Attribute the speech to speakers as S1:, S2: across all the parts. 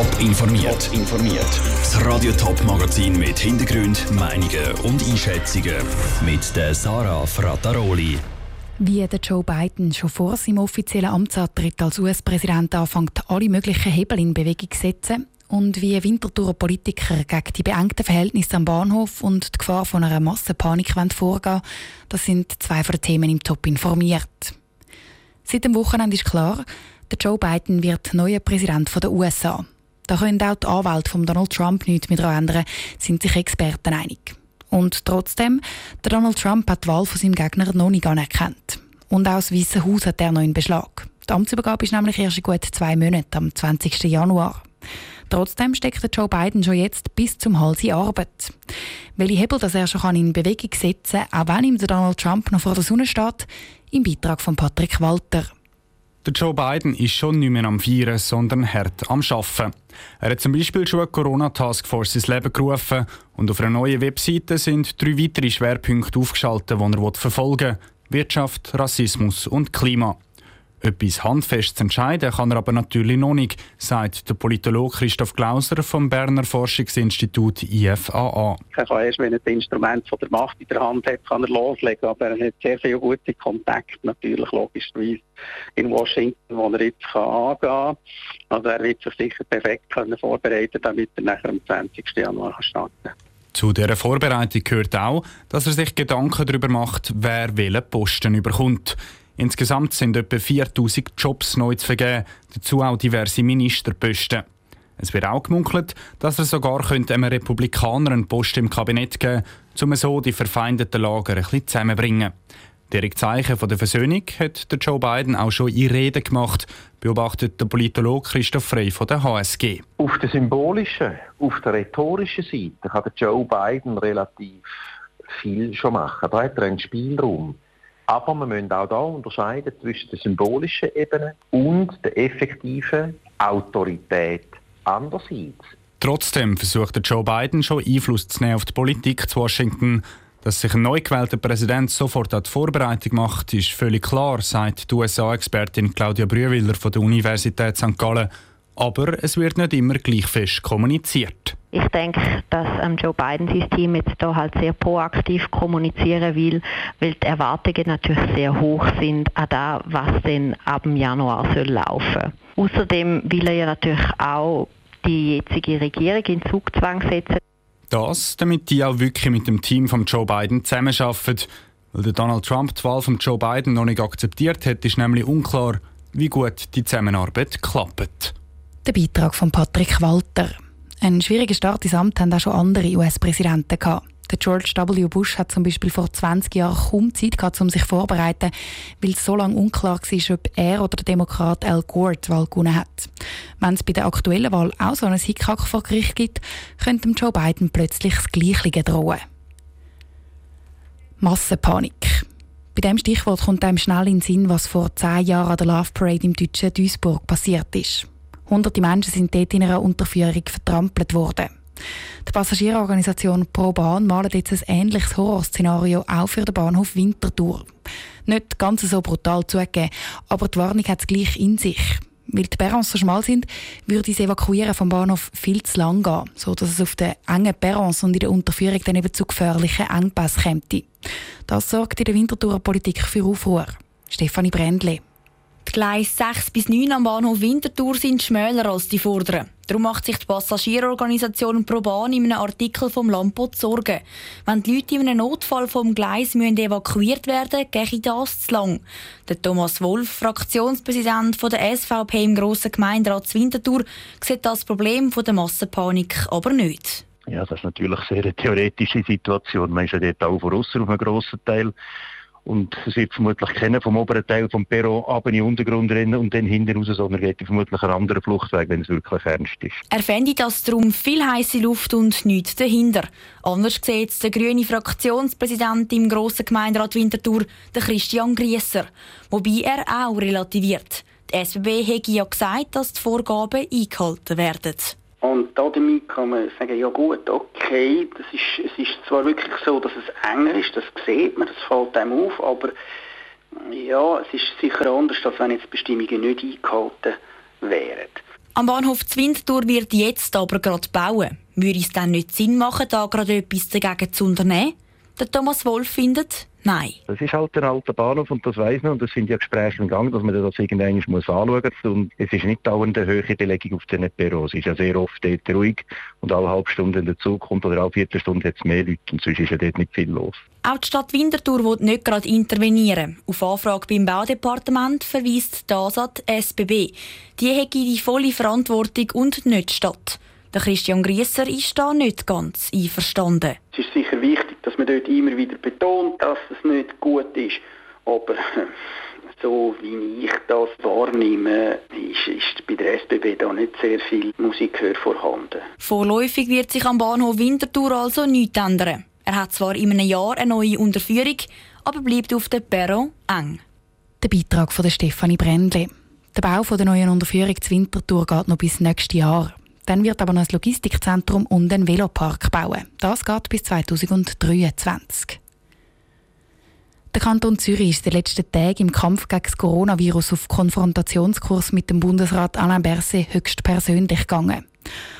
S1: Top informiert. informiert. Das Radio Top Magazin mit Hintergrund, Meinungen und Einschätzungen mit der Sarah Frataroli.
S2: Wie der Joe Biden schon vor seinem offiziellen Amtsantritt als US-Präsident anfängt, alle möglichen Hebel in Bewegung zu setzen und wie Winterthurer Politiker gegen die beengten Verhältnisse am Bahnhof und die Gefahr von einer Massenpanik vorgehen das sind zwei von den Themen im Top informiert. Seit dem Wochenende ist klar, der Joe Biden wird neuer Präsident der USA. Da können auch die Anwälte von Donald Trump nichts mehr daran ändern, sind sich Experten einig. Und trotzdem, der Donald Trump hat die Wahl von seinem Gegner noch nicht anerkannt. Und auch das Weiße Haus hat er noch in Beschlag. Die Amtsübergabe ist nämlich erst in gut zwei Monaten, am 20. Januar. Trotzdem steckt Joe Biden schon jetzt bis zum Hals in Arbeit. Welche Hebel das er schon in Bewegung setzen kann, auch wenn ihm Donald Trump noch vor der Sonne steht, im Beitrag von Patrick Walter.
S3: Der Joe Biden ist schon nicht mehr am Feiern, sondern hart am Arbeiten. Er hat zum Beispiel schon eine Corona-Taskforce ins Leben gerufen und auf einer neuen Webseite sind drei weitere Schwerpunkte aufgeschaltet, die er verfolgen will. Wirtschaft, Rassismus und Klima. Etwas Handfestes entscheiden kann er aber natürlich noch nicht, sagt der Politologe Christoph Glauser vom Berner Forschungsinstitut IFAA.
S4: Er kann erst, wenn er das Instrument von der Macht in der Hand hat, kann er loslegen. Aber er hat sehr viele gute Kontakte, natürlich logischerweise in Washington, wo er jetzt kann angehen kann. Also er wird sich sicher perfekt können vorbereiten damit er nachher am 20. Januar starten kann.
S3: Zu dieser Vorbereitung gehört auch, dass er sich Gedanken darüber macht, wer welchen Posten überkommt. Insgesamt sind etwa 4000 Jobs neu zu vergeben, dazu auch diverse Ministerposten. Es wird auch gemunkelt, dass er sogar einem Republikaner einen Post im Kabinett geben könnte, um so die verfeindeten Lager ein bisschen zusammenzubringen. Direkt Zeichen von der Versöhnung hat der Joe Biden auch schon in Reden gemacht, beobachtet der Politologe Christoph Frey von der HSG.
S5: Auf der symbolischen, auf der rhetorischen Seite kann der Joe Biden relativ viel schon machen. Da hat er einen Spielraum. Aber wir müssen auch da unterscheiden zwischen der symbolischen Ebene und der effektiven Autorität andererseits.
S3: Trotzdem versucht Joe Biden schon Einfluss zu nehmen auf die Politik zu Washington. Dass sich ein neu gewählter Präsident sofort an die Vorbereitung macht, ist völlig klar, sagt die USA-Expertin Claudia Brühwiller von der Universität St. Gallen. Aber es wird nicht immer gleich fest kommuniziert.
S6: Ich denke, dass ähm, Joe Biden sein Team jetzt da halt sehr proaktiv kommunizieren will, weil die Erwartungen natürlich sehr hoch sind an das, was denn ab dem Januar soll laufen. Außerdem will er ja natürlich auch die jetzige Regierung in Zugzwang setzen.
S3: Das, damit die auch wirklich mit dem Team von Joe Biden zusammenarbeiten. Weil der Donald Trump die Wahl von Joe Biden noch nicht akzeptiert hat, ist nämlich unklar, wie gut die Zusammenarbeit klappt.
S2: Der Beitrag von Patrick Walter. Einen schwierigen Start ins Amt haben auch schon andere US-Präsidenten gehabt. Der George W. Bush hat zum Beispiel vor 20 Jahren kaum Zeit gehabt, um sich vorzubereiten, weil es so lange unklar war, ob er oder der Demokrat Al Gore die Wahl gewonnen hat. Wenn es bei der aktuellen Wahl auch so einen Hickhack vor Gericht gibt, könnte Joe Biden plötzlich das Gleiche drohen. Massenpanik. Bei diesem Stichwort kommt einem schnell in den Sinn, was vor zehn Jahren an der Love Parade im deutschen Duisburg passiert ist. Hunderte Menschen sind dort in einer Unterführung vertrampelt worden. Die Passagierorganisation Pro Bahn malt jetzt ein ähnliches Horrorszenario auch für den Bahnhof Winterthur. Nicht ganz so brutal zugegeben, aber die Warnung hat es gleich in sich. Weil die Perrons so schmal sind, würde das Evakuieren vom Bahnhof viel zu lang gehen, so dass es auf den engen Perrons und in der Unterführung dann eben zu gefährlichen Engpässen käme. Das sorgt in der Winterthurer Politik für Aufruhr. Stefanie Brändle.
S7: Die Gleise 6 bis 9 am Bahnhof Winterthur sind schmäler als die vorderen. Darum macht sich die Passagierorganisation ProBahn in einem Artikel vom Lampot Sorgen. Wenn die Leute in einem Notfall vom Gleis müssen evakuiert werden gehe das zu lang. Der Thomas Wolf, Fraktionspräsident der SVP im Grossen Gemeinderat Winterthur, sieht das Problem der Massenpanik aber nicht.
S8: Ja, das ist natürlich sehr eine theoretische Situation. Man ist ja dort auch voraus auf einem grossen Teil. Und es wird vermutlich keiner vom oberen Teil vom Perron ab in den Untergrund rennen und dann hinten raus, sondern geht vermutlich einen anderen Fluchtweg, wenn es wirklich ernst ist.
S7: Er fände das darum viel heiße Luft und nichts dahinter. Anders sieht der grüne Fraktionspräsident im grossen Gemeinderat Winterthur, der Christian Griesser. Wobei er auch relativiert. Die SBB hätte ja gesagt, dass die Vorgaben eingehalten werden.
S4: Und damit kann man sagen, ja gut, okay, das ist, es ist zwar wirklich so, dass es enger ist, das sieht man, das fällt einem auf, aber ja, es ist sicher anders, als wenn jetzt Bestimmungen nicht eingehalten wären.
S7: Am Bahnhof Zwintertour wird jetzt aber gerade bauen. Würde es dann nicht Sinn machen, da gerade etwas dagegen zu unternehmen? Der Thomas Wolf findet, Nein.
S8: Das ist halt der alte Bahnhof und das weiß man und das sind ja Gespräche im Gang, dass man das irgendwann muss anschauen muss. Und es ist nicht dauernd eine höhere Belegung auf den Perros. Es ist ja sehr oft dort ruhig und alle halbe Stunde in der Zukunft oder alle Viertelstunde hat es mehr Leute und sonst ist ja dort nicht viel los.
S7: Auch die Stadt Winterthur will nicht gerade intervenieren. Auf Anfrage beim Baudepartement verweist das an die SBB. Die hätte die volle Verantwortung und nicht die Stadt. Der Christian Grieser ist da nicht ganz einverstanden.
S9: Es ist sicher wichtig, dass man dort immer wieder betont, dass es nicht gut ist. Aber so wie ich das wahrnehme, ist, ist bei der SBB da nicht sehr viel Musikhör vorhanden.
S7: Vorläufig wird sich am Bahnhof Winterthur also nichts ändern. Er hat zwar in einem Jahr eine neue Unterführung, aber bleibt auf der Perron eng.
S2: Der Beitrag von Stefanie Brändli. Der Bau der neuen Unterführung zur Winterthur geht noch bis nächstes Jahr. Dann wird aber noch ein Logistikzentrum und ein Velopark bauen. Das geht bis 2023. Der Kanton Zürich ist in den letzten Tagen im Kampf gegen das Coronavirus auf Konfrontationskurs mit dem Bundesrat Alain Berset höchstpersönlich gegangen.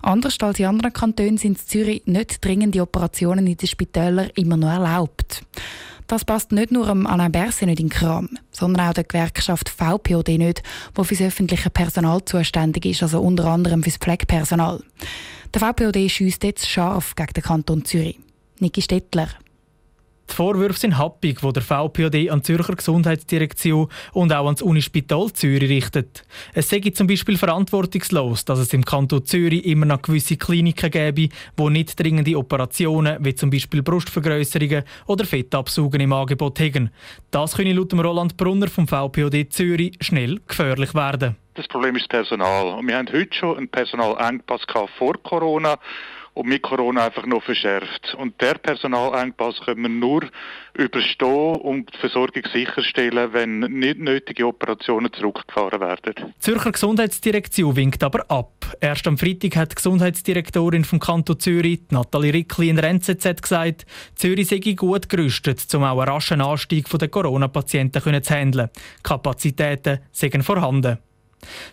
S2: Anders als in anderen Kantonen sind in Zürich nicht dringende Operationen in den Spitälern immer noch erlaubt. Das passt nicht nur Alain Berset nicht in den Kram, sondern auch der Gewerkschaft VPOD nicht, die für das öffentliche Personal zuständig ist, also unter anderem für das Pflegepersonal. Der VPOD schießt jetzt scharf gegen den Kanton Zürich. Niki Stettler.
S10: Die Vorwürfe sind happig, die der VPOD an die Zürcher Gesundheitsdirektion und auch ans Unispital Zürich richtet. Es sei zum Beispiel verantwortungslos, dass es im Kanton Zürich immer noch gewisse Kliniken gäbe, wo nicht dringende Operationen wie zum Beispiel Brustvergrößerungen oder Fettabsaugen im Angebot haben. Das könne laut Roland Brunner vom VPOD Zürich schnell gefährlich werden.
S11: Das Problem ist das Personal. wir haben heute schon einen Personalengpass vor Corona und mit Corona einfach noch verschärft. Und der Personalengpass können wir nur überstehen und die Versorgung sicherstellen, wenn nicht nötige Operationen zurückgefahren werden. Die
S10: Zürcher Gesundheitsdirektion winkt aber ab. Erst am Freitag hat die Gesundheitsdirektorin vom Kanton Zürich, Nathalie Rickli, in der NZZ gesagt, Zürich sei gut gerüstet, um auch einen raschen Anstieg der Corona-Patienten zu handeln. Kapazitäten seien vorhanden.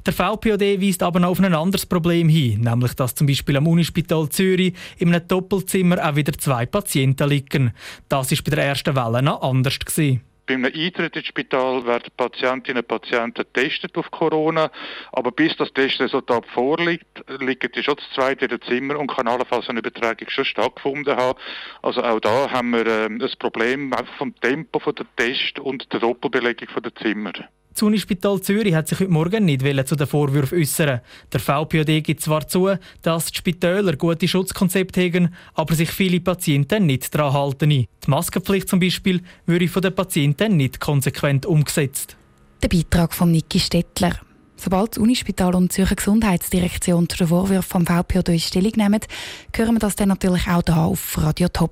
S10: Der VPOD weist aber noch auf ein anderes Problem hin, nämlich dass zum Beispiel am Unispital Zürich in einem Doppelzimmer auch wieder zwei Patienten liegen. Das war bei der ersten Welle noch anders. Gewesen.
S11: Bei einem Eintritt ins Spital werden Patientinnen und Patienten getestet auf Corona, aber bis das Testresultat vorliegt, liegen die schon das zweite in dem Zimmer und kann allenfalls eine Übertragung schon stattgefunden haben. Also auch da haben wir äh, ein Problem vom Tempo der Test und der Doppelbelegung der Zimmer.
S10: Das Unispital Zürich hat sich heute Morgen nicht zu den Vorwürfen äußern. Der VPOD gibt zwar zu, dass die Spitäler gute Schutzkonzepte haben, aber sich viele Patienten nicht daran halten. Die Maskenpflicht zum Beispiel würde von den Patienten nicht konsequent umgesetzt.
S2: Der Beitrag von Niki Stettler. Sobald das Unispital und die Zürcher Gesundheitsdirektion zu den Vorwürfen vom VPOD Stellung nehmen, hören wir das dann natürlich auch hier auf Radio Top.